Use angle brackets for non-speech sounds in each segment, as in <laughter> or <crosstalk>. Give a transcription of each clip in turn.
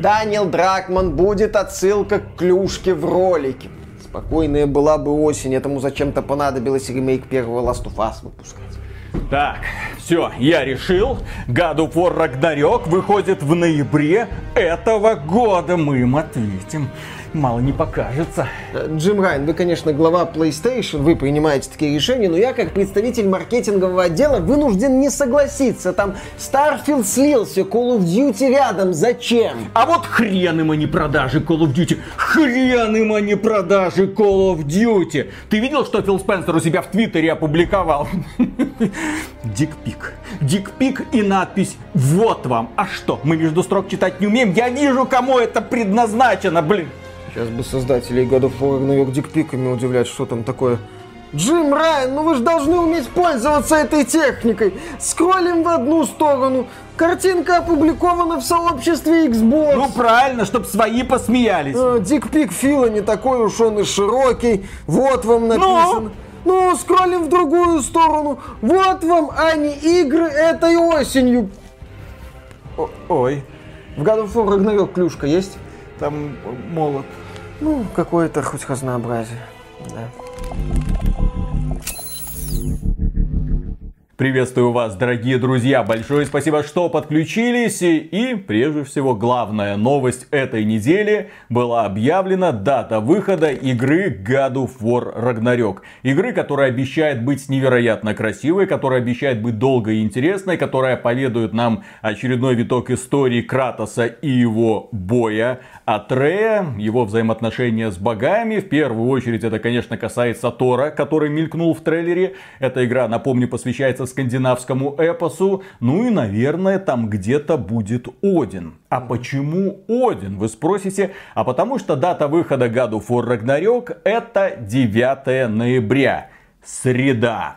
Даниэл Дракман будет отсылка к клюшке в ролике. Спокойная была бы осень, этому зачем-то понадобилось ремейк первого Last of Us выпускать. Так, все, я решил. Of War Ragnarok выходит в ноябре этого года. Мы им ответим мало не покажется. Джим Райан, вы, конечно, глава PlayStation, вы принимаете такие решения, но я, как представитель маркетингового отдела, вынужден не согласиться. Там Starfield слился, Call of Duty рядом, зачем? А вот хрен им, не продажи Call of Duty. Хрен им, не продажи Call of Duty. Ты видел, что Фил Спенсер у себя в Твиттере опубликовал? <laughs> Дикпик. Дикпик и надпись «Вот вам». А что, мы между строк читать не умеем? Я вижу, кому это предназначено, блин. Сейчас бы создателей God of War Ragnarok дикпиками удивлять, что там такое. Джим Райан, ну вы же должны уметь пользоваться этой техникой. Скроллим в одну сторону. Картинка опубликована в сообществе Xbox. Ну правильно, чтобы свои посмеялись. А, дикпик Фила не такой уж он и широкий. Вот вам написано. Ну, ну скроллим в другую сторону. Вот вам, они игры этой осенью. О ой. В of War Ragnarok клюшка есть? Там молот. Ну, какое-то хоть разнообразие. Да. Приветствую вас, дорогие друзья. Большое спасибо, что подключились. И, прежде всего, главная новость этой недели была объявлена дата выхода игры God of War Ragnarok. Игры, которая обещает быть невероятно красивой, которая обещает быть долгой и интересной, которая поведает нам очередной виток истории Кратоса и его боя Атрея, его взаимоотношения с богами. В первую очередь это, конечно, касается Тора, который мелькнул в трейлере. Эта игра, напомню, посвящается скандинавскому эпосу. Ну и, наверное, там где-то будет Один. А почему Один, вы спросите? А потому что дата выхода of War Ragnarok это 9 ноября. Среда.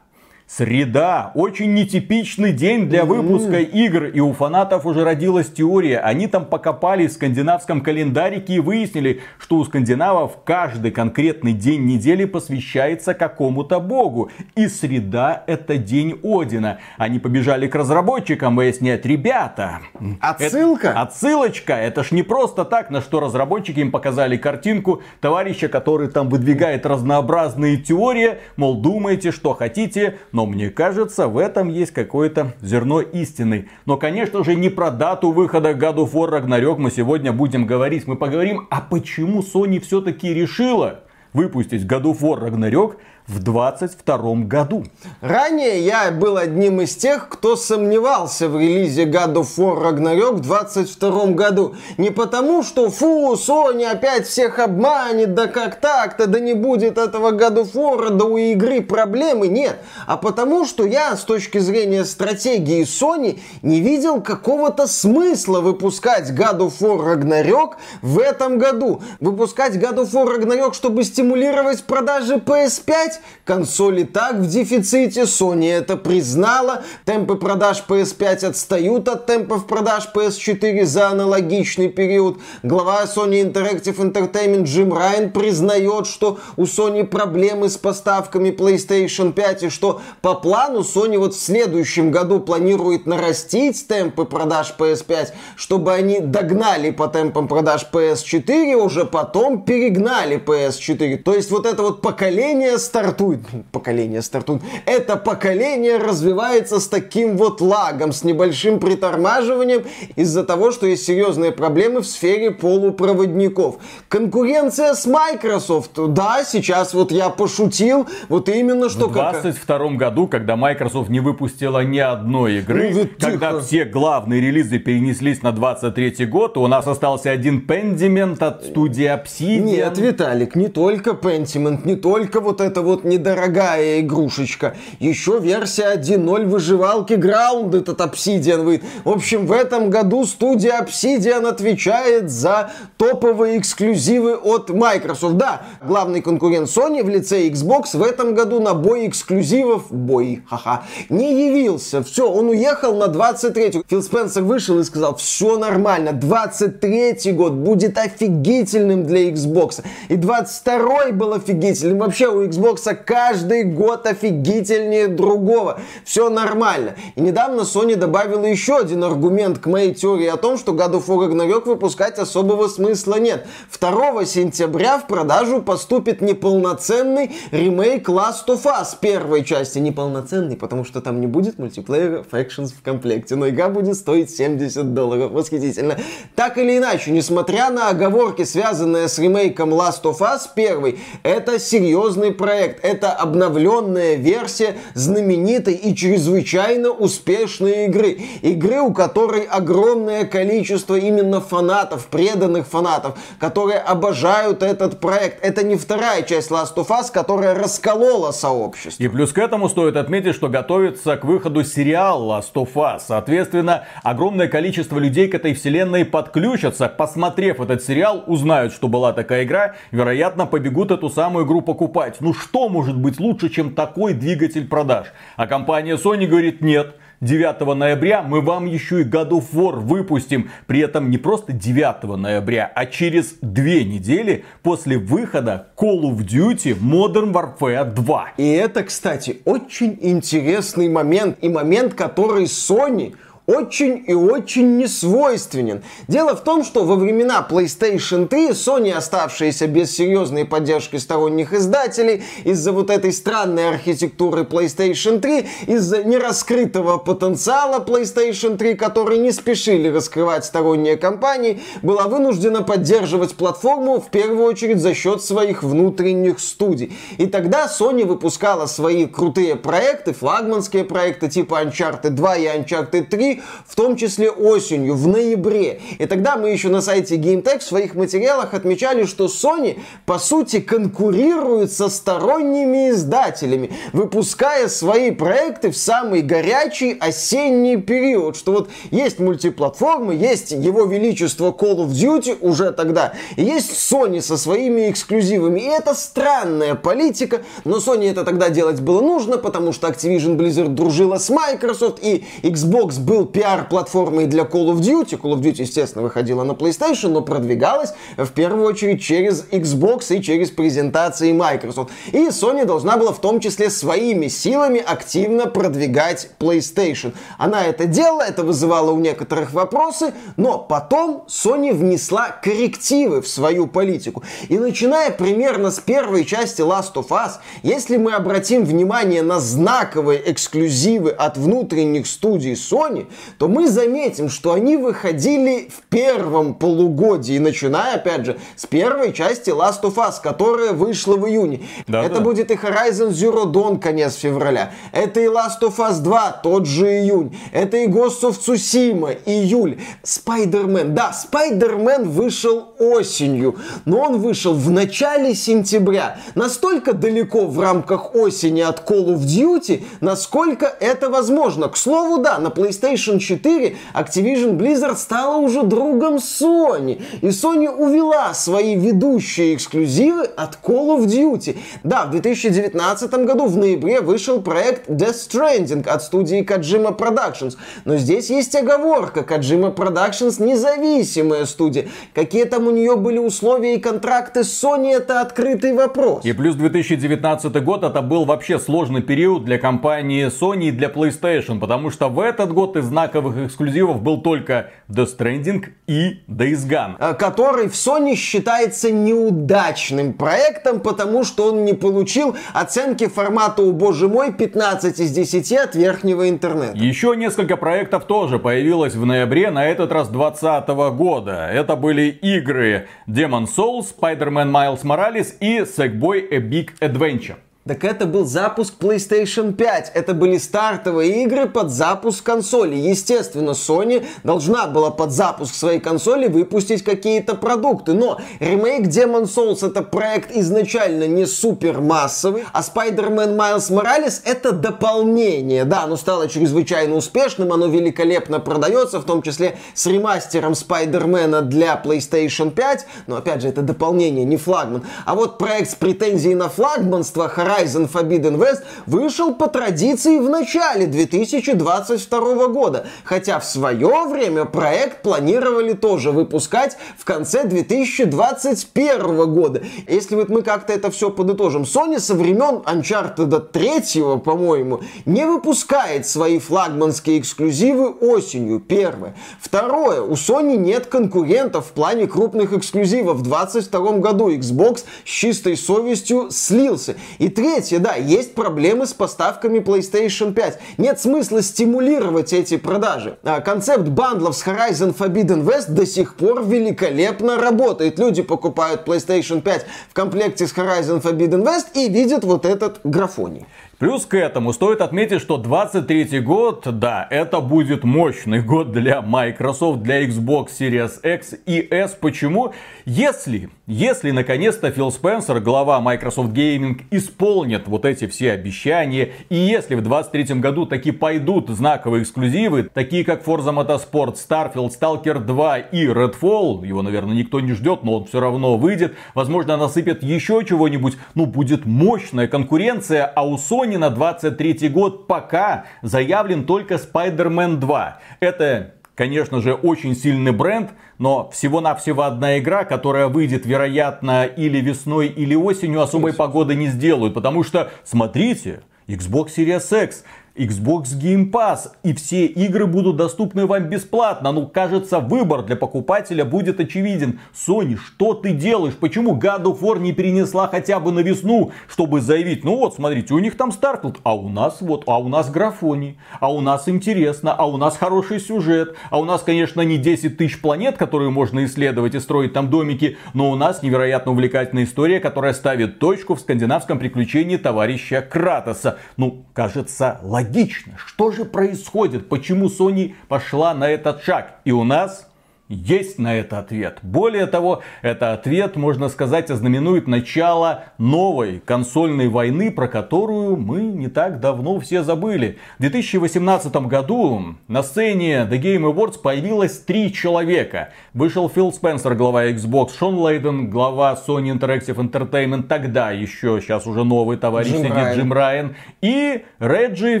Среда. Очень нетипичный день для выпуска игр. И у фанатов уже родилась теория. Они там покопали в скандинавском календарике и выяснили, что у скандинавов каждый конкретный день недели посвящается какому-то богу. И среда это день Одина. Они побежали к разработчикам выяснять, ребята. Отсылка? Это, отсылочка. Это ж не просто так, на что разработчики им показали картинку товарища, который там выдвигает разнообразные теории. Мол, думаете, что хотите, но мне кажется, в этом есть какое-то зерно истины. Но, конечно же, не про дату выхода of War Ragnarok мы сегодня будем говорить. Мы поговорим, а почему Sony все-таки решила выпустить of War Ragnarok в 22 году. Ранее я был одним из тех, кто сомневался в релизе God of War Ragnarok в 22 году. Не потому, что фу, Sony опять всех обманет, да как так-то, да не будет этого God of War, да у игры проблемы, нет. А потому, что я с точки зрения стратегии Sony не видел какого-то смысла выпускать God of War Ragnarok в этом году. Выпускать God of War Ragnarok, чтобы стимулировать продажи PS5, консоли так в дефиците, Sony это признала, темпы продаж PS5 отстают от темпов продаж PS4 за аналогичный период. Глава Sony Interactive Entertainment Джим Райан признает, что у Sony проблемы с поставками PlayStation 5 и что по плану Sony вот в следующем году планирует нарастить темпы продаж PS5, чтобы они догнали по темпам продаж PS4, уже потом перегнали PS4. То есть вот это вот поколение стартует стартует, поколение стартует, это поколение развивается с таким вот лагом, с небольшим притормаживанием из-за того, что есть серьезные проблемы в сфере полупроводников. Конкуренция с Microsoft, да, сейчас вот я пошутил, вот именно что... В 22 как... году, когда Microsoft не выпустила ни одной игры, ну, когда тихо. все главные релизы перенеслись на 23 год, у нас остался один Pentiment от студии Obsidian. Нет, Виталик, не только Pentiment, не только вот это вот вот недорогая игрушечка. Еще версия 1.0 выживалки Ground этот Obsidian выйдет. В общем, в этом году студия Obsidian отвечает за топовые эксклюзивы от Microsoft. Да, главный конкурент Sony в лице Xbox в этом году на бой эксклюзивов, бой, ха-ха, не явился. Все, он уехал на 23-й. Фил Спенсер вышел и сказал, все нормально, 23-й год будет офигительным для Xbox. И 22-й был офигительным. Вообще у Xbox становится каждый год офигительнее другого. Все нормально. И недавно Sony добавила еще один аргумент к моей теории о том, что God of War Ragnarok выпускать особого смысла нет. 2 сентября в продажу поступит неполноценный ремейк Last of Us первой части. Неполноценный, потому что там не будет мультиплеера Factions в комплекте, но игра будет стоить 70 долларов. Восхитительно. Так или иначе, несмотря на оговорки, связанные с ремейком Last of Us 1, это серьезный проект. Это обновленная версия знаменитой и чрезвычайно успешной игры. Игры, у которой огромное количество именно фанатов, преданных фанатов, которые обожают этот проект. Это не вторая часть Last of Us, которая расколола сообщество. И плюс к этому стоит отметить, что готовится к выходу сериал Last of Us. Соответственно, огромное количество людей к этой вселенной подключатся. Посмотрев этот сериал, узнают, что была такая игра, вероятно, побегут эту самую игру покупать. Ну что может быть лучше, чем такой двигатель продаж? А компания Sony говорит нет. 9 ноября мы вам еще и God of War выпустим. При этом не просто 9 ноября, а через две недели после выхода Call of Duty Modern Warfare 2. И это, кстати, очень интересный момент. И момент, который Sony очень и очень несвойственен. Дело в том, что во времена PlayStation 3 Sony, оставшиеся без серьезной поддержки сторонних издателей, из-за вот этой странной архитектуры PlayStation 3, из-за нераскрытого потенциала PlayStation 3, который не спешили раскрывать сторонние компании, была вынуждена поддерживать платформу в первую очередь за счет своих внутренних студий. И тогда Sony выпускала свои крутые проекты, флагманские проекты типа Uncharted 2 и Uncharted 3 в том числе осенью, в ноябре. И тогда мы еще на сайте GameTech в своих материалах отмечали, что Sony, по сути, конкурирует со сторонними издателями, выпуская свои проекты в самый горячий осенний период. Что вот есть мультиплатформы, есть его величество Call of Duty уже тогда, и есть Sony со своими эксклюзивами. И это странная политика, но Sony это тогда делать было нужно, потому что Activision Blizzard дружила с Microsoft, и Xbox был пиар-платформой для Call of Duty. Call of Duty, естественно, выходила на PlayStation, но продвигалась в первую очередь через Xbox и через презентации Microsoft. И Sony должна была в том числе своими силами активно продвигать PlayStation. Она это делала, это вызывало у некоторых вопросы, но потом Sony внесла коррективы в свою политику. И начиная примерно с первой части Last of Us, если мы обратим внимание на знаковые эксклюзивы от внутренних студий Sony, то мы заметим, что они выходили в первом полугодии, начиная, опять же, с первой части Last of Us, которая вышла в июне. Да, Это да. будет и Horizon Zero Dawn конец февраля. Это и Last of Us 2, тот же июнь. Это и Ghost of Tsushima, июль. Spider-Man, да, Spider-Man вышел осенью, но он вышел в начале сентября. Настолько далеко в рамках осени от Call of Duty, насколько это возможно. К слову, да, на PlayStation PlayStation 4 Activision Blizzard стала уже другом Sony. И Sony увела свои ведущие эксклюзивы от Call of Duty. Да, в 2019 году в ноябре вышел проект Death Stranding от студии Kojima Productions. Но здесь есть оговорка. Kojima Productions независимая студия. Какие там у нее были условия и контракты с Sony, это открытый вопрос. И плюс 2019 год это был вообще сложный период для компании Sony и для PlayStation, потому что в этот год из знаковых эксклюзивов был только The Stranding и Days Gone. Э, который в Sony считается неудачным проектом, потому что он не получил оценки формата «О боже мой» 15 из 10 от верхнего интернета. Еще несколько проектов тоже появилось в ноябре, на этот раз 2020 года. Это были игры Demon Souls, Spider-Man Miles Morales и Sackboy A Big Adventure. Так это был запуск PlayStation 5. Это были стартовые игры под запуск консоли. Естественно, Sony должна была под запуск своей консоли выпустить какие-то продукты. Но ремейк Demon Souls это проект изначально не супер массовый, а Spider-Man Miles Morales это дополнение. Да, оно стало чрезвычайно успешным, оно великолепно продается, в том числе с ремастером Spider-Man для PlayStation 5. Но опять же, это дополнение, не флагман. А вот проект с претензией на флагманство, характер Horizon Forbidden West вышел по традиции в начале 2022 года, хотя в свое время проект планировали тоже выпускать в конце 2021 года. Если вот мы как-то это все подытожим, Sony со времен Uncharted 3, по-моему, не выпускает свои флагманские эксклюзивы осенью, первое. Второе, у Sony нет конкурентов в плане крупных эксклюзивов. В 2022 году Xbox с чистой совестью слился. И третье, да, есть проблемы с поставками PlayStation 5. Нет смысла стимулировать эти продажи. А концепт бандлов с Horizon Forbidden West до сих пор великолепно работает. Люди покупают PlayStation 5 в комплекте с Horizon Forbidden West и видят вот этот графоний. Плюс к этому стоит отметить, что 23 год, да, это будет мощный год для Microsoft, для Xbox Series X и S. Почему? Если, если наконец-то Фил Спенсер, глава Microsoft Gaming, исполнит вот эти все обещания, и если в 23 году таки пойдут знаковые эксклюзивы, такие как Forza Motorsport, Starfield, Stalker 2 и Redfall, его, наверное, никто не ждет, но он все равно выйдет, возможно, насыпят еще чего-нибудь, ну, будет мощная конкуренция, а у Sony Sony на 23 год пока заявлен только Spider-Man 2. Это конечно же, очень сильный бренд, но всего-навсего одна игра, которая выйдет, вероятно, или весной, или осенью, особой погоды не сделают. Потому что, смотрите, Xbox Series X Xbox Game Pass. И все игры будут доступны вам бесплатно. Ну, кажется, выбор для покупателя будет очевиден. Sony, что ты делаешь? Почему God of War не перенесла хотя бы на весну, чтобы заявить, ну вот, смотрите, у них там Starfield, а у нас вот, а у нас графоний, а у нас интересно, а у нас хороший сюжет, а у нас, конечно, не 10 тысяч планет, которые можно исследовать и строить там домики, но у нас невероятно увлекательная история, которая ставит точку в скандинавском приключении товарища Кратоса. Ну, кажется, логично логично. Что же происходит? Почему Sony пошла на этот шаг? И у нас есть на это ответ. Более того, это ответ, можно сказать, ознаменует начало новой консольной войны, про которую мы не так давно все забыли. В 2018 году на сцене The Game Awards появилось три человека. Вышел Фил Спенсер, глава Xbox, Шон Лейден, глава Sony Interactive Entertainment, тогда еще, сейчас уже новый товарищ Джим сидит, Райан. Джим Райан, и Реджи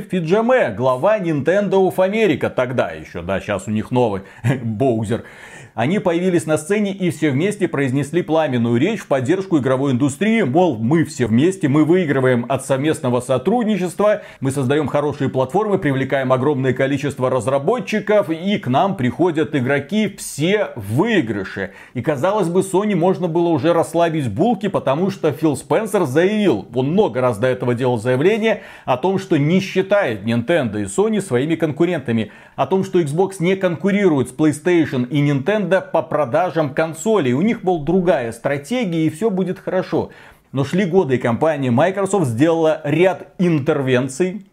Фиджаме, глава Nintendo of America, тогда еще, да, сейчас у них новый, <laughs> Боузер. Они появились на сцене и все вместе произнесли пламенную речь в поддержку игровой индустрии, мол, мы все вместе, мы выигрываем от совместного сотрудничества, мы создаем хорошие платформы, привлекаем огромное количество разработчиков, и к нам приходят игроки все в выигрыше. И казалось бы, Sony можно было уже расслабить булки, потому что Фил Спенсер заявил, он много раз до этого делал заявление о том, что не считает Nintendo и Sony своими конкурентами, о том, что Xbox не конкурирует с PlayStation и Nintendo, тренда по продажам консолей. У них была другая стратегия и все будет хорошо. Но шли годы, и компания Microsoft сделала ряд интервенций,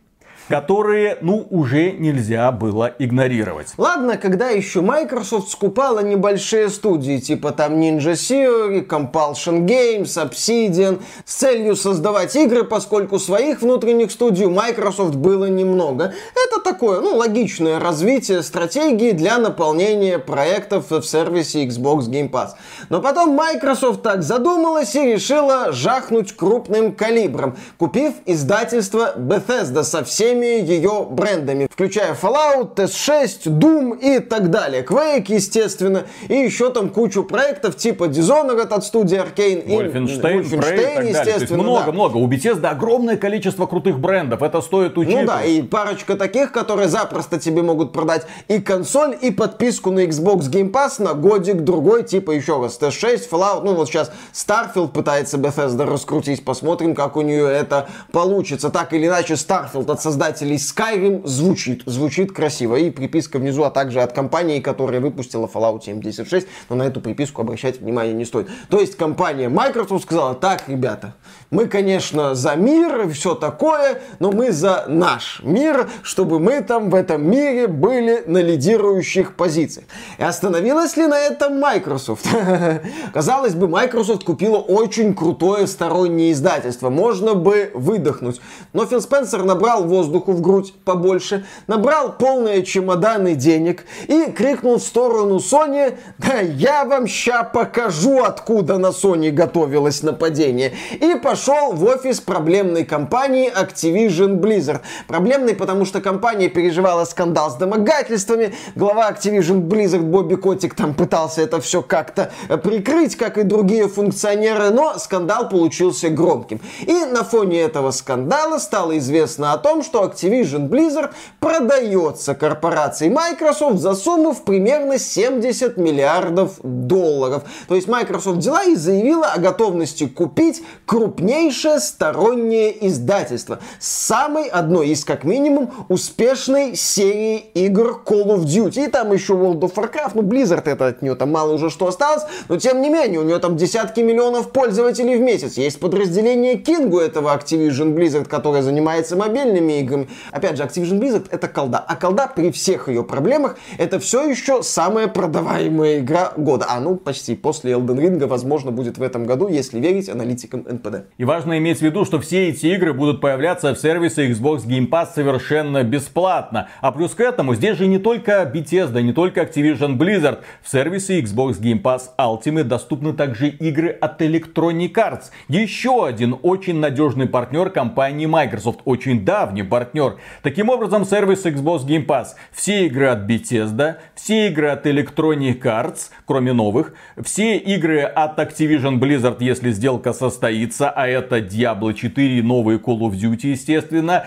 которые, ну, уже нельзя было игнорировать. Ладно, когда еще Microsoft скупала небольшие студии, типа там Ninja Theory, Compulsion Games, Obsidian, с целью создавать игры, поскольку своих внутренних студий Microsoft было немного. Это такое, ну, логичное развитие стратегии для наполнения проектов в сервисе Xbox Game Pass. Но потом Microsoft так задумалась и решила жахнуть крупным калибром, купив издательство Bethesda со всеми всеми ее брендами, включая Fallout, TS6, Doom и так далее. Quake, естественно, и еще там кучу проектов типа Dishonored от студии Arkane Wolfenstein, и Wolfenstein, естественно. Много, да. много. У Bethesda огромное количество крутых брендов, это стоит учитывать. Ну да, и парочка таких, которые запросто тебе могут продать и консоль, и подписку на Xbox Game Pass на годик другой, типа еще раз TS6, Fallout, ну вот сейчас Starfield пытается Bethesda раскрутить, посмотрим, как у нее это получится. Так или иначе, Starfield от создателя создателей Skyrim звучит, звучит красиво. И приписка внизу, а также от компании, которая выпустила Fallout 76, но на эту приписку обращать внимание не стоит. То есть компания Microsoft сказала, так, ребята, мы, конечно, за мир и все такое, но мы за наш мир, чтобы мы там в этом мире были на лидирующих позициях. И остановилась ли на этом Microsoft? <laughs> Казалось бы, Microsoft купила очень крутое стороннее издательство. Можно бы выдохнуть. Но Фил Спенсер набрал воздух воздуху в грудь побольше, набрал полные чемоданы денег и крикнул в сторону Sony, да я вам ща покажу, откуда на Sony готовилось нападение. И пошел в офис проблемной компании Activision Blizzard. Проблемный, потому что компания переживала скандал с домогательствами, глава Activision Blizzard Бобби Котик там пытался это все как-то прикрыть, как и другие функционеры, но скандал получился громким. И на фоне этого скандала стало известно о том, что Activision Blizzard продается корпорации Microsoft за сумму в примерно 70 миллиардов долларов. То есть Microsoft взяла и заявила о готовности купить крупнейшее стороннее издательство с самой одной из, как минимум, успешной серии игр Call of Duty. И там еще World of Warcraft, ну Blizzard это от нее там мало уже что осталось, но тем не менее, у нее там десятки миллионов пользователей в месяц. Есть подразделение Кингу этого Activision Blizzard, которое занимается мобильными играми. Опять же, Activision Blizzard это колда. А колда при всех ее проблемах это все еще самая продаваемая игра года. А ну, почти после Elden Ring, возможно, будет в этом году, если верить аналитикам NPD. И важно иметь в виду, что все эти игры будут появляться в сервисе Xbox Game Pass совершенно бесплатно. А плюс к этому, здесь же не только Bethesda, не только Activision Blizzard. В сервисе Xbox Game Pass Ultimate доступны также игры от Electronic Arts. Еще один очень надежный партнер компании Microsoft. Очень давний партнер. Таким образом, сервис Xbox Game Pass. Все игры от Bethesda, все игры от Electronic Arts, кроме новых. Все игры от Activision Blizzard, если сделка состоится. А это Diablo 4 и новые Call of Duty, естественно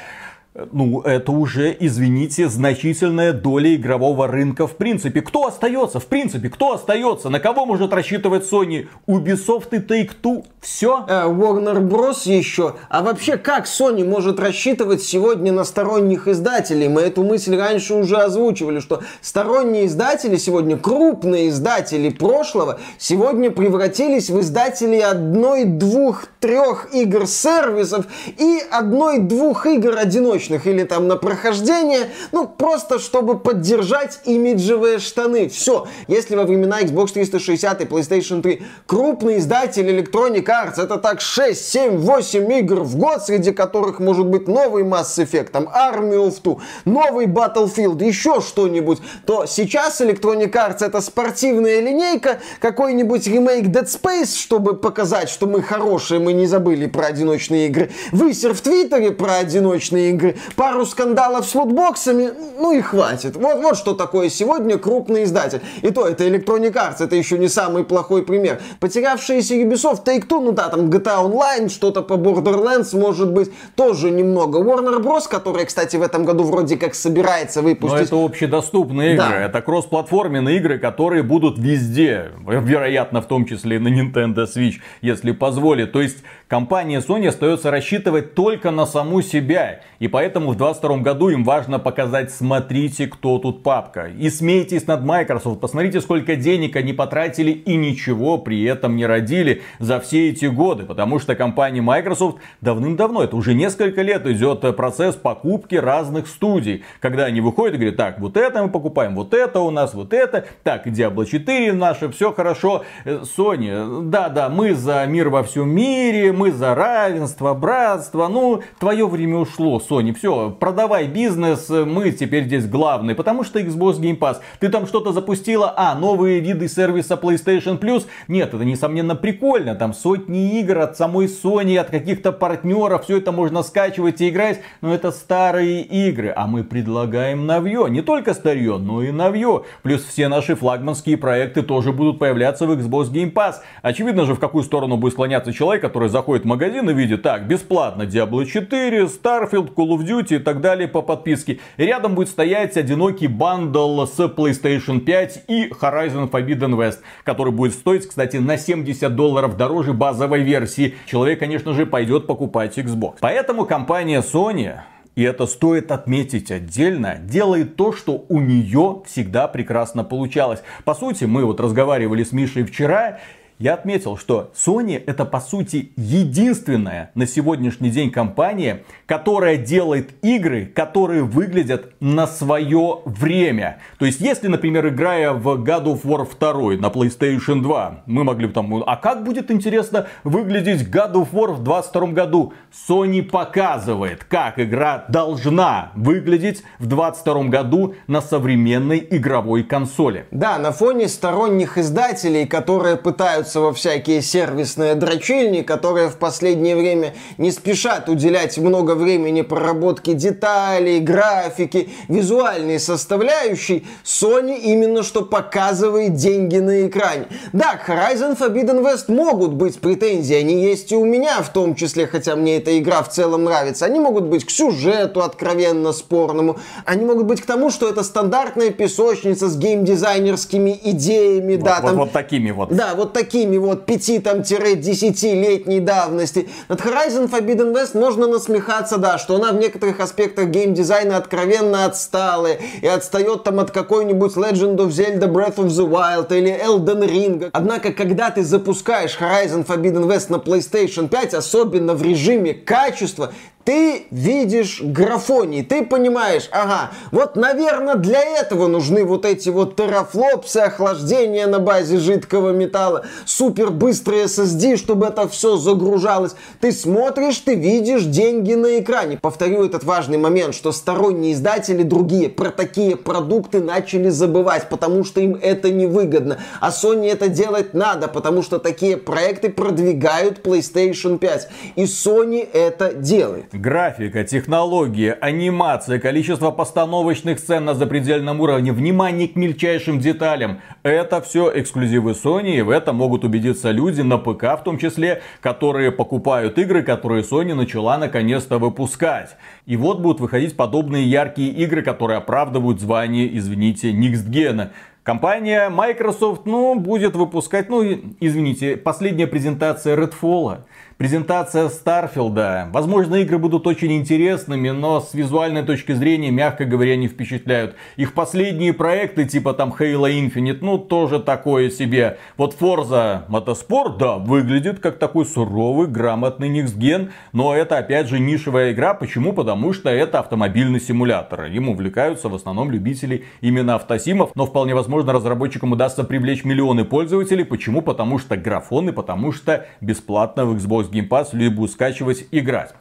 ну, это уже, извините, значительная доля игрового рынка в принципе. Кто остается? В принципе, кто остается? На кого может рассчитывать Sony? Ubisoft и Take-Two? Все? Э, Warner Bros. еще. А вообще, как Sony может рассчитывать сегодня на сторонних издателей? Мы эту мысль раньше уже озвучивали, что сторонние издатели сегодня, крупные издатели прошлого, сегодня превратились в издателей одной, двух, трех игр-сервисов и одной-двух игр одиночных одиночных или там на прохождение, ну просто чтобы поддержать имиджевые штаны. Все. Если во времена Xbox 360 и PlayStation 3 крупный издатель Electronic Arts это так 6, 7, 8 игр в год, среди которых может быть новый Mass Effect, там Army of Two, новый Battlefield, еще что-нибудь, то сейчас Electronic Arts это спортивная линейка, какой-нибудь ремейк Dead Space, чтобы показать, что мы хорошие, мы не забыли про одиночные игры. Высер в Твиттере про одиночные игры, пару скандалов с лутбоксами, ну и хватит. Вот, вот что такое сегодня крупный издатель. И то это Electronic Arts, это еще не самый плохой пример. Потерявшиеся Ubisoft, Take-Two, ну да, там GTA Online, что-то по Borderlands, может быть, тоже немного. Warner Bros., которая, кстати, в этом году вроде как собирается выпустить. Но это общедоступные игры, да. это кроссплатформенные игры, которые будут везде, вероятно, в том числе и на Nintendo Switch, если позволит. То есть компания Sony остается рассчитывать только на саму себя. И поэтому в 2022 году им важно показать, смотрите, кто тут папка. И смейтесь над Microsoft, посмотрите, сколько денег они потратили и ничего при этом не родили за все эти годы. Потому что компания Microsoft давным-давно, это уже несколько лет идет процесс покупки разных студий. Когда они выходят и говорят, так, вот это мы покупаем, вот это у нас, вот это. Так, Diablo 4 наше, все хорошо. Э, Sony, да-да, мы за мир во всем мире, мы за равенство, братство. Ну, твое время ушло, Sony, все, продавай бизнес, мы теперь здесь главные. Потому что Xbox Game Pass, ты там что-то запустила, а, новые виды сервиса PlayStation Plus. Нет, это несомненно прикольно, там сотни игр от самой Sony, от каких-то партнеров, все это можно скачивать и играть, но это старые игры, а мы предлагаем новье, не только старье, но и новье. Плюс все наши флагманские проекты тоже будут появляться в Xbox Game Pass. Очевидно же, в какую сторону будет склоняться человек, который заходит заходит в магазин и видит, так, бесплатно Diablo 4, Starfield, Call of Duty и так далее по подписке. И рядом будет стоять одинокий бандл с PlayStation 5 и Horizon Forbidden West, который будет стоить, кстати, на 70 долларов дороже базовой версии. Человек, конечно же, пойдет покупать Xbox. Поэтому компания Sony и это стоит отметить отдельно, делает то, что у нее всегда прекрасно получалось. По сути, мы вот разговаривали с Мишей вчера, я отметил, что Sony это по сути единственная на сегодняшний день компания, которая делает игры, которые выглядят на свое время. То есть, если, например, играя в God of War 2 на PlayStation 2, мы могли бы там, а как будет интересно выглядеть God of War в 22 году? Sony показывает, как игра должна выглядеть в 22 году на современной игровой консоли. Да, на фоне сторонних издателей, которые пытаются во всякие сервисные дрочильни, которые в последнее время не спешат уделять много времени проработке деталей, графики, визуальной составляющей, Sony именно что показывает деньги на экране. Да, к Horizon Forbidden West могут быть претензии, они есть и у меня в том числе, хотя мне эта игра в целом нравится. Они могут быть к сюжету откровенно спорному, они могут быть к тому, что это стандартная песочница с геймдизайнерскими идеями, вот, да, вот, там... Вот такими вот. Да, вот такими вот там тире десятилетней давности. Над Horizon Forbidden West можно насмехаться, да, что она в некоторых аспектах геймдизайна откровенно отсталая и отстает там от какой-нибудь Legend of Zelda Breath of the Wild или Elden Ring. Однако, когда ты запускаешь Horizon Forbidden West на PlayStation 5, особенно в режиме качества, ты видишь графоний, ты понимаешь, ага, вот, наверное, для этого нужны вот эти вот терафлопсы, охлаждение на базе жидкого металла, супер быстрый SSD, чтобы это все загружалось. Ты смотришь, ты видишь деньги на экране. Повторю этот важный момент, что сторонние издатели другие про такие продукты начали забывать, потому что им это невыгодно. А Sony это делать надо, потому что такие проекты продвигают PlayStation 5. И Sony это делает. Графика, технологии, анимация, количество постановочных сцен на запредельном уровне, внимание к мельчайшим деталям. Это все эксклюзивы Sony, и в этом могут убедиться люди на ПК в том числе, которые покупают игры, которые Sony начала наконец-то выпускать. И вот будут выходить подобные яркие игры, которые оправдывают звание, извините, Gen. Компания Microsoft, ну, будет выпускать, ну, извините, последняя презентация Redfall. Презентация Старфилда. Возможно, игры будут очень интересными, но с визуальной точки зрения, мягко говоря, не впечатляют. Их последние проекты, типа там Halo Infinite, ну тоже такое себе. Вот Forza Motorsport, да, выглядит как такой суровый, грамотный Next но это опять же нишевая игра. Почему? Потому что это автомобильный симулятор. Им увлекаются в основном любители именно автосимов, но вполне возможно разработчикам удастся привлечь миллионы пользователей. Почему? Потому что графон и потому что бесплатно в Xbox Xbox Game Pass либо скачивать, играть.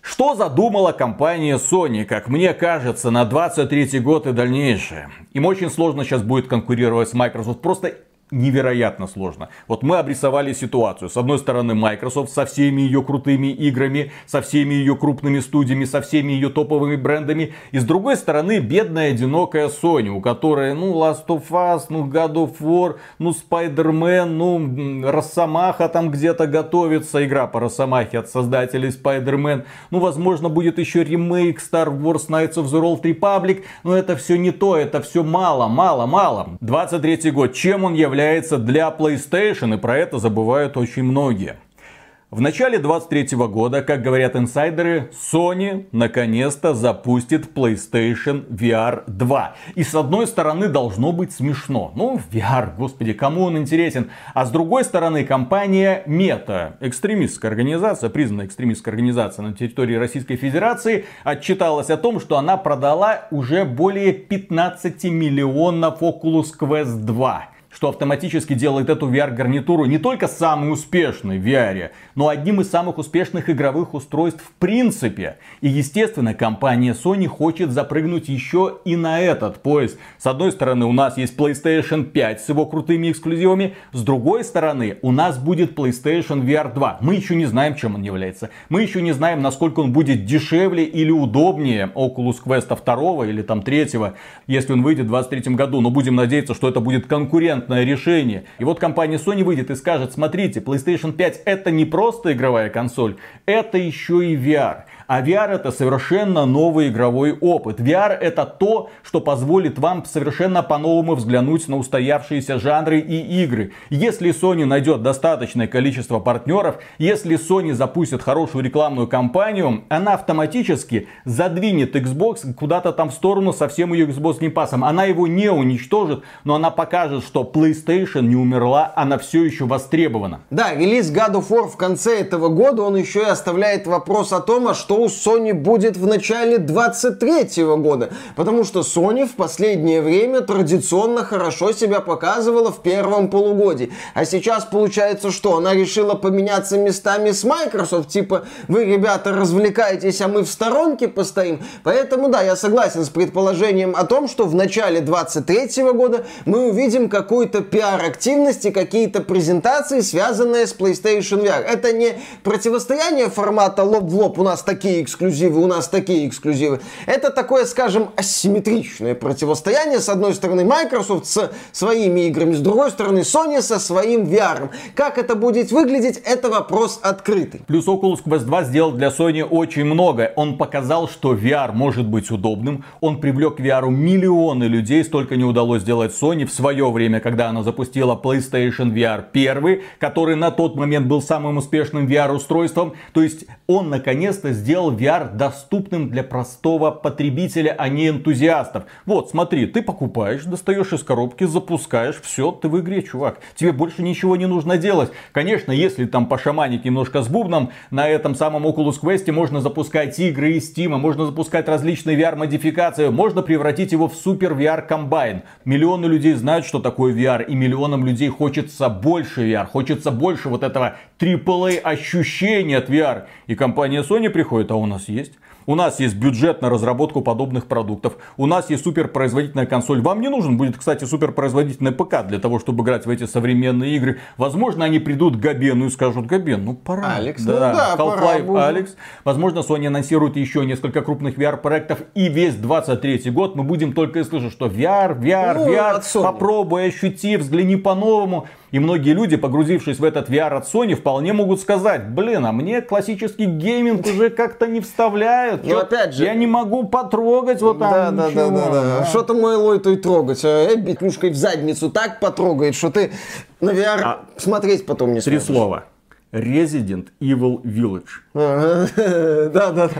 Что задумала компания Sony, как мне кажется, на 23 год и дальнейшее? Им очень сложно сейчас будет конкурировать с Microsoft. Просто невероятно сложно. Вот мы обрисовали ситуацию. С одной стороны Microsoft со всеми ее крутыми играми, со всеми ее крупными студиями, со всеми ее топовыми брендами. И с другой стороны бедная одинокая Sony, у которой ну Last of Us, ну God of War, ну Spider-Man, ну Росомаха там где-то готовится. Игра по Росомахе от создателей Spider-Man. Ну возможно будет еще ремейк Star Wars Knights of the Old Republic. Но это все не то, это все мало, мало, мало. 23 год. Чем он является? Является для PlayStation, и про это забывают очень многие. В начале 23 года, как говорят инсайдеры, Sony наконец-то запустит PlayStation VR 2. И с одной стороны должно быть смешно. Ну, VR, господи, кому он интересен? А с другой стороны, компания Meta, экстремистская организация, признанная экстремистская организация на территории Российской Федерации, отчиталась о том, что она продала уже более 15 миллионов Oculus Quest 2 что автоматически делает эту VR-гарнитуру не только самой успешной в VR, но одним из самых успешных игровых устройств в принципе. И естественно, компания Sony хочет запрыгнуть еще и на этот поезд. С одной стороны, у нас есть PlayStation 5 с его крутыми эксклюзивами, с другой стороны, у нас будет PlayStation VR 2. Мы еще не знаем, чем он является. Мы еще не знаем, насколько он будет дешевле или удобнее Oculus Quest 2 или там 3, если он выйдет в 2023 году. Но будем надеяться, что это будет конкурент конкурентное решение. И вот компания Sony выйдет и скажет, смотрите, PlayStation 5 это не просто игровая консоль, это еще и VR. А VR это совершенно новый игровой опыт. VR это то, что позволит вам совершенно по-новому взглянуть на устоявшиеся жанры и игры. Если Sony найдет достаточное количество партнеров, если Sony запустит хорошую рекламную кампанию, она автоматически задвинет Xbox куда-то там в сторону со всем ее Xbox Game Pass. Она его не уничтожит, но она покажет, что PlayStation не умерла, она все еще востребована. Да, релиз God of War в конце этого года, он еще и оставляет вопрос о том, а что у Sony будет в начале 23 года. Потому что Sony в последнее время традиционно хорошо себя показывала в первом полугодии. А сейчас получается что? Она решила поменяться местами с Microsoft. Типа, вы, ребята, развлекаетесь, а мы в сторонке постоим. Поэтому, да, я согласен с предположением о том, что в начале 23 года мы увидим какую-то пиар-активность и какие-то презентации, связанные с PlayStation VR. Это не противостояние формата лоб в лоб, у нас такие эксклюзивы, у нас такие эксклюзивы. Это такое, скажем, асимметричное противостояние. С одной стороны Microsoft с своими играми, с другой стороны Sony со своим VR. Как это будет выглядеть, это вопрос открытый. Плюс Oculus Quest 2 сделал для Sony очень много. Он показал, что VR может быть удобным. Он привлек к VR миллионы людей. Столько не удалось сделать Sony в свое время, когда она запустила PlayStation VR 1, который на тот момент был самым успешным VR-устройством. То есть он наконец-то сделал VR доступным для простого потребителя, а не энтузиастов. Вот, смотри, ты покупаешь, достаешь из коробки, запускаешь, все, ты в игре, чувак. Тебе больше ничего не нужно делать. Конечно, если там пошаманить немножко с бубном, на этом самом Oculus Quest можно запускать игры из Steam, можно запускать различные VR-модификации, можно превратить его в супер VR-комбайн. Миллионы людей знают, что такое VR, и миллионам людей хочется больше VR, хочется больше вот этого AAA ощущения от VR. И компания Sony приходит, а у нас есть. У нас есть бюджет на разработку подобных продуктов. У нас есть суперпроизводительная консоль. Вам не нужен будет, кстати, суперпроизводительный ПК для того, чтобы играть в эти современные игры. Возможно, они придут к Габену и скажут, Габен, ну пора. Алекс, да, ну да, Half-Life Алекс. Возможно, Sony анонсирует еще несколько крупных VR-проектов. И весь 23 год мы будем только и слышать, что VR, VR, ну, VR, попробуй, ощути, взгляни по-новому. И многие люди, погрузившись в этот VR от Sony, вполне могут сказать, блин, а мне классический гейминг уже как-то не вставляют. Ну, опять же... Я не могу потрогать вот там да, да, да, да, да. Что-то мой лой то и трогать. А битнушкой в задницу так потрогает, что ты на VR а смотреть потом не сможешь. Три слова. Resident Evil Village. <laughs> Да, да, да.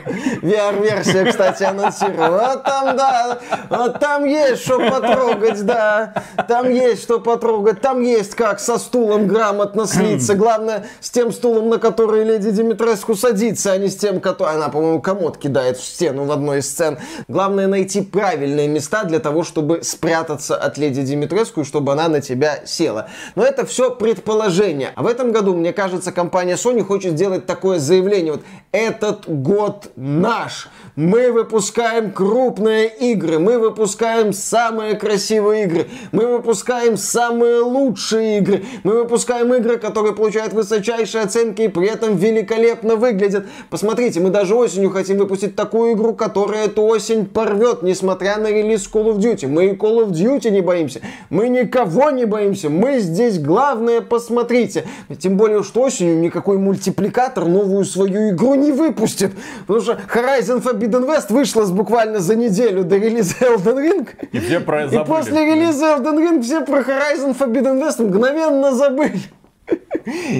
VR-версия, кстати, анонсировала. Вот там, да, вот там есть что потрогать, да. Там есть что потрогать. Там есть как со стулом грамотно слиться. Главное, с тем стулом, на который леди Димитреску садится, а не с тем, который... Она, по-моему, комод кидает в стену в одной из сцен. Главное найти правильные места для того, чтобы спрятаться от леди Димитреску, и чтобы она на тебя села. Но это все предположение. А в этом году, мне кажется, компания Sony хочет сделать такое заявление. Вот этот год наш. Мы выпускаем крупные игры, мы выпускаем самые красивые игры, мы выпускаем самые лучшие игры, мы выпускаем игры, которые получают высочайшие оценки и при этом великолепно выглядят. Посмотрите, мы даже осенью хотим выпустить такую игру, которая эту осень порвет, несмотря на релиз Call of Duty. Мы и Call of Duty не боимся, мы никого не боимся, мы здесь главное, посмотрите. Тем более, что осенью никакой мультипликатор новую свою игру не выпустит, потому что Horizon Forbidden West вышла буквально за неделю до релиза Elden Ring. И все про И после релиза Elden Ring все про Horizon Forbidden West мгновенно забыли.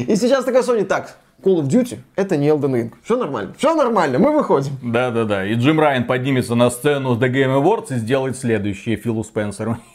И сейчас такая Sony, так, Call of Duty это не Elden Ring. Все нормально. Все нормально, мы выходим. Да, да, да. И Джим Райан поднимется на сцену The Game Awards и сделает следующее Филу Спенсеру. <laughs>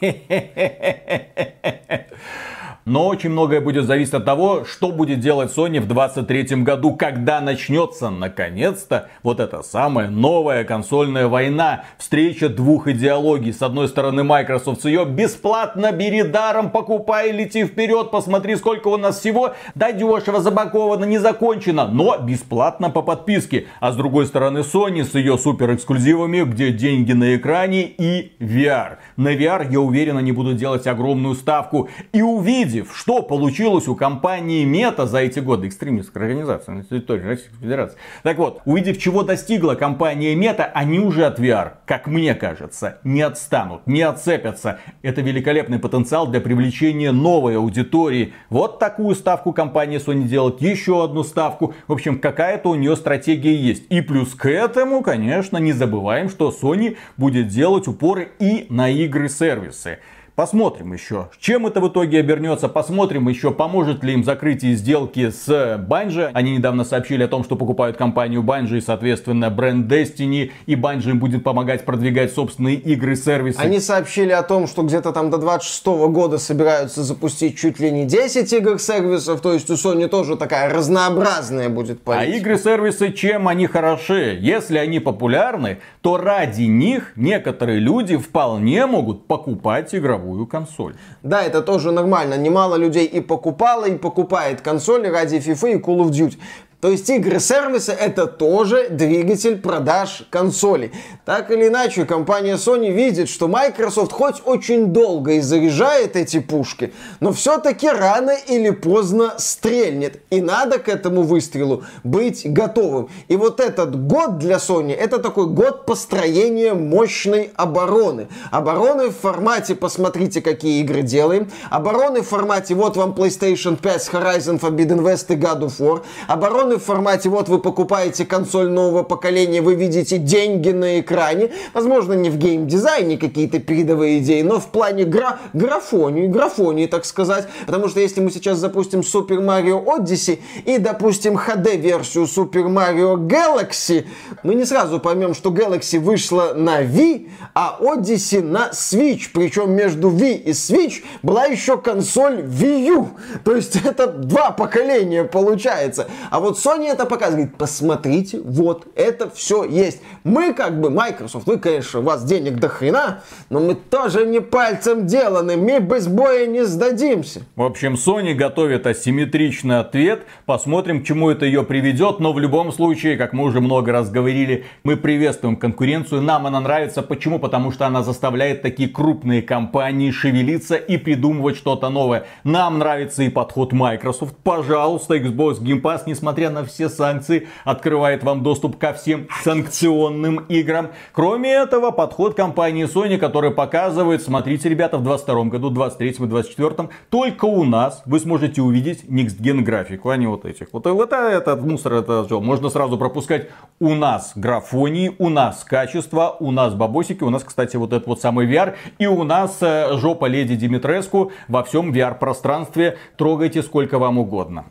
Но очень многое будет зависеть от того, что будет делать Sony в 2023 году, когда начнется, наконец-то, вот эта самая новая консольная война. Встреча двух идеологий. С одной стороны, Microsoft с ее бесплатно бери даром, покупай, лети вперед, посмотри, сколько у нас всего. Да дешево, запаковано, не закончено, но бесплатно по подписке. А с другой стороны, Sony с ее супер эксклюзивами, где деньги на экране и VR. На VR, я уверен, они будут делать огромную ставку. И увидим увидев, что получилось у компании Meta за эти годы, экстремистская организация на территории Российской Федерации. Так вот, увидев, чего достигла компания Meta, они уже от VR, как мне кажется, не отстанут, не отцепятся. Это великолепный потенциал для привлечения новой аудитории. Вот такую ставку компания Sony делает, еще одну ставку. В общем, какая-то у нее стратегия есть. И плюс к этому, конечно, не забываем, что Sony будет делать упоры и на игры-сервисы. Посмотрим еще, чем это в итоге обернется. Посмотрим еще, поможет ли им закрытие сделки с Bungie. Они недавно сообщили о том, что покупают компанию Bungie и, соответственно, бренд Destiny. И Bungie им будет помогать продвигать собственные игры-сервисы. Они сообщили о том, что где-то там до 26 года собираются запустить чуть ли не 10 игр-сервисов. То есть у Sony тоже такая разнообразная будет политика. А игры-сервисы чем они хороши? Если они популярны, то ради них некоторые люди вполне могут покупать игровую игровую консоль. Да, это тоже нормально. Немало людей и покупало, и покупает консоли ради FIFA и Call of Duty. То есть игры-сервисы это тоже двигатель продаж консолей. Так или иначе, компания Sony видит, что Microsoft хоть очень долго и заряжает эти пушки, но все-таки рано или поздно стрельнет. И надо к этому выстрелу быть готовым. И вот этот год для Sony это такой год построения мощной обороны. Обороны в формате посмотрите, какие игры делаем. Обороны в формате вот вам PlayStation 5 Horizon Forbidden West и God of War. Обороны в формате, вот вы покупаете консоль нового поколения, вы видите деньги на экране. Возможно, не в геймдизайне какие-то передовые идеи, но в плане гра графонии, графонии, так сказать. Потому что если мы сейчас запустим Super Mario Odyssey и, допустим, HD-версию Super Mario Galaxy, мы не сразу поймем, что Galaxy вышла на Wii, а Odyssey на Switch. Причем между Wii и Switch была еще консоль Wii U. То есть <laughs> это два поколения получается. А вот Sony это показывает. Посмотрите, вот, это все есть. Мы как бы, Microsoft, вы, конечно, у вас денег до хрена, но мы тоже не пальцем деланы, мы без боя не сдадимся. В общем, Sony готовит асимметричный ответ. Посмотрим, к чему это ее приведет. Но в любом случае, как мы уже много раз говорили, мы приветствуем конкуренцию. Нам она нравится. Почему? Потому что она заставляет такие крупные компании шевелиться и придумывать что-то новое. Нам нравится и подход Microsoft. Пожалуйста, Xbox Game Pass, несмотря на все санкции, открывает вам доступ ко всем санкционным играм. Кроме этого, подход компании Sony, который показывает, смотрите, ребята, в 22 году, 23 и 24 только у нас вы сможете увидеть Next Gen графику, а не вот этих. Вот это, этот мусор, это все. Можно сразу пропускать. У нас графонии, у нас качество, у нас бабосики, у нас, кстати, вот этот вот самый VR, и у нас э, жопа леди Димитреску во всем VR-пространстве. Трогайте сколько вам угодно.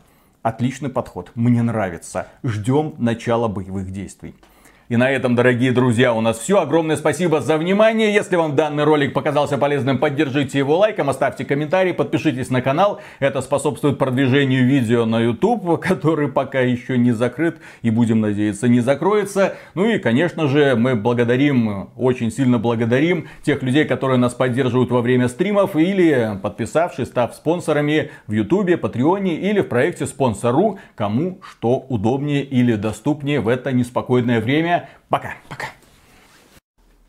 Отличный подход, мне нравится. Ждем начала боевых действий. И на этом, дорогие друзья, у нас все. Огромное спасибо за внимание. Если вам данный ролик показался полезным, поддержите его лайком, оставьте комментарий, подпишитесь на канал. Это способствует продвижению видео на YouTube, <laughs> который пока еще не закрыт и, будем надеяться, не закроется. Ну и, конечно же, мы благодарим, очень сильно благодарим тех людей, которые нас поддерживают во время стримов или подписавшись, став спонсорами в YouTube, Патреоне или в проекте Спонсору, кому что удобнее или доступнее в это неспокойное время Пока. Пока.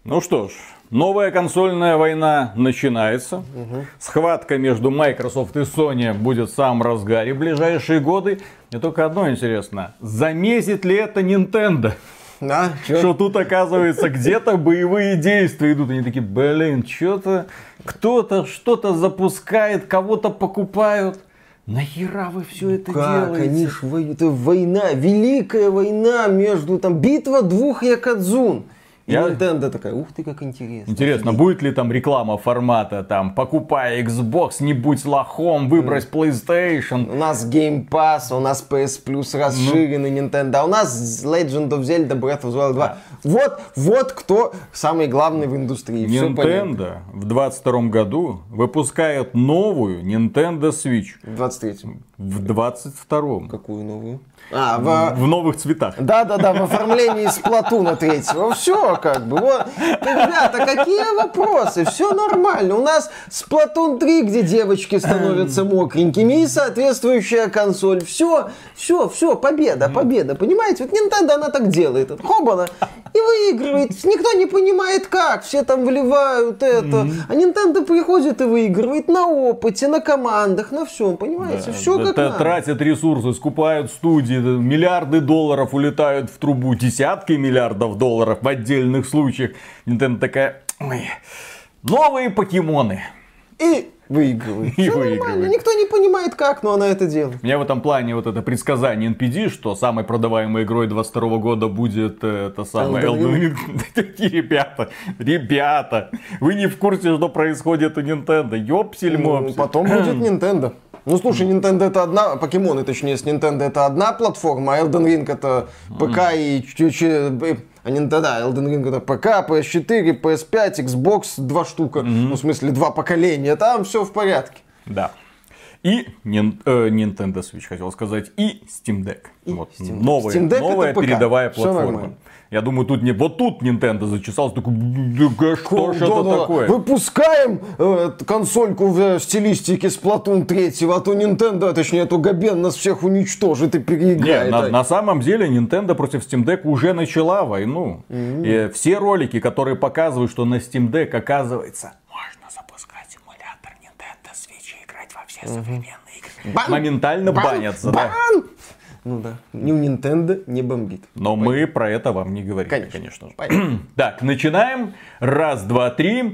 Ну что ж, новая консольная война начинается. Угу. Схватка между Microsoft и Sony будет в самом разгаре в ближайшие годы. Мне только одно интересно. Замесит ли это Nintendo? Да, что тут оказывается где-то боевые действия идут. Они такие, блин, что-то кто-то что-то запускает, кого-то покупают. Нахера вы все это как? делаете? Они ж, это война, великая война между, там, битва двух якадзун. И Я... Nintendo такая, ух ты, как интересно. Интересно, офигеть. будет ли там реклама формата, там, покупай Xbox, не будь лохом, выбрось PlayStation. У нас Game Pass, у нас PS Plus расширенный ну. Nintendo, а у нас Legend of Zelda Breath of the Wild 2. Вот, вот кто самый главный в индустрии. Nintendo в 22 году выпускает новую Nintendo Switch. В 23-м. В 22-м. Какую новую? А, в... в новых цветах. Да-да-да, в оформлении Сплатуна третьего. Все как бы. Вот. Ребята, какие вопросы? Все нормально. У нас Сплатун 3, где девочки становятся мокренькими, и соответствующая консоль. Все, все, все, победа, победа. Понимаете? Вот Nintendo, она так делает. Хобана. и выигрывает. Никто не понимает как, все там вливают это. А Nintendo приходит и выигрывает на опыте, на командах, на всем, понимаете? Все. Тратят ресурсы, скупают студии, миллиарды долларов улетают в трубу, десятки миллиардов долларов в отдельных случаях. Nintendo такая, ой, новые покемоны. И выигрывает. И Всё выигрывает. нормально. Никто не понимает как, но она это делает. У меня в этом плане вот это предсказание NPD, что самой продаваемой игрой 22 года будет э, это самое Elden Ring. <laughs> Ребята, ребята, вы не в курсе, что происходит у Nintendo. Ёпсель мопсель. Потом будет Nintendo. Ну слушай, Nintendo это одна, покемоны точнее, с Nintendo это одна платформа, а Elden Ring это ПК и чуть-чуть... А Nintendo, да, Elden Ring это ПК, PS4, PS5, Xbox, два штука. Ну, в смысле, два поколения. Там все в порядке. Да. И э, Nintendo Switch, хотел сказать, и Steam Deck. вот, Steam Deck. новая, Steam Deck новая это ПК. передовая Всё платформа. нормально. Я думаю, тут не вот тут Nintendo зачесался, такой, «Да что ж это такое? Выпускаем э, консольку в э, стилистике Splatoon 3, а то Nintendo, точнее, эту Габен нас всех уничтожит и Не, переиграет. на, А- на самом деле Nintendo против Steam Deck уже начала войну. И все ролики, которые показывают, что на Steam Deck оказывается можно запускать симулятор Nintendo Switch и играть во все современные игры. Бан! Моментально Бан! банятся, да. Бан! Ну да, ни у Nintendo не бомбит. Но мы про это вам не говорим, Конечно. конечно же. Понятно. <clears throat> Так, начинаем. Раз, два, три.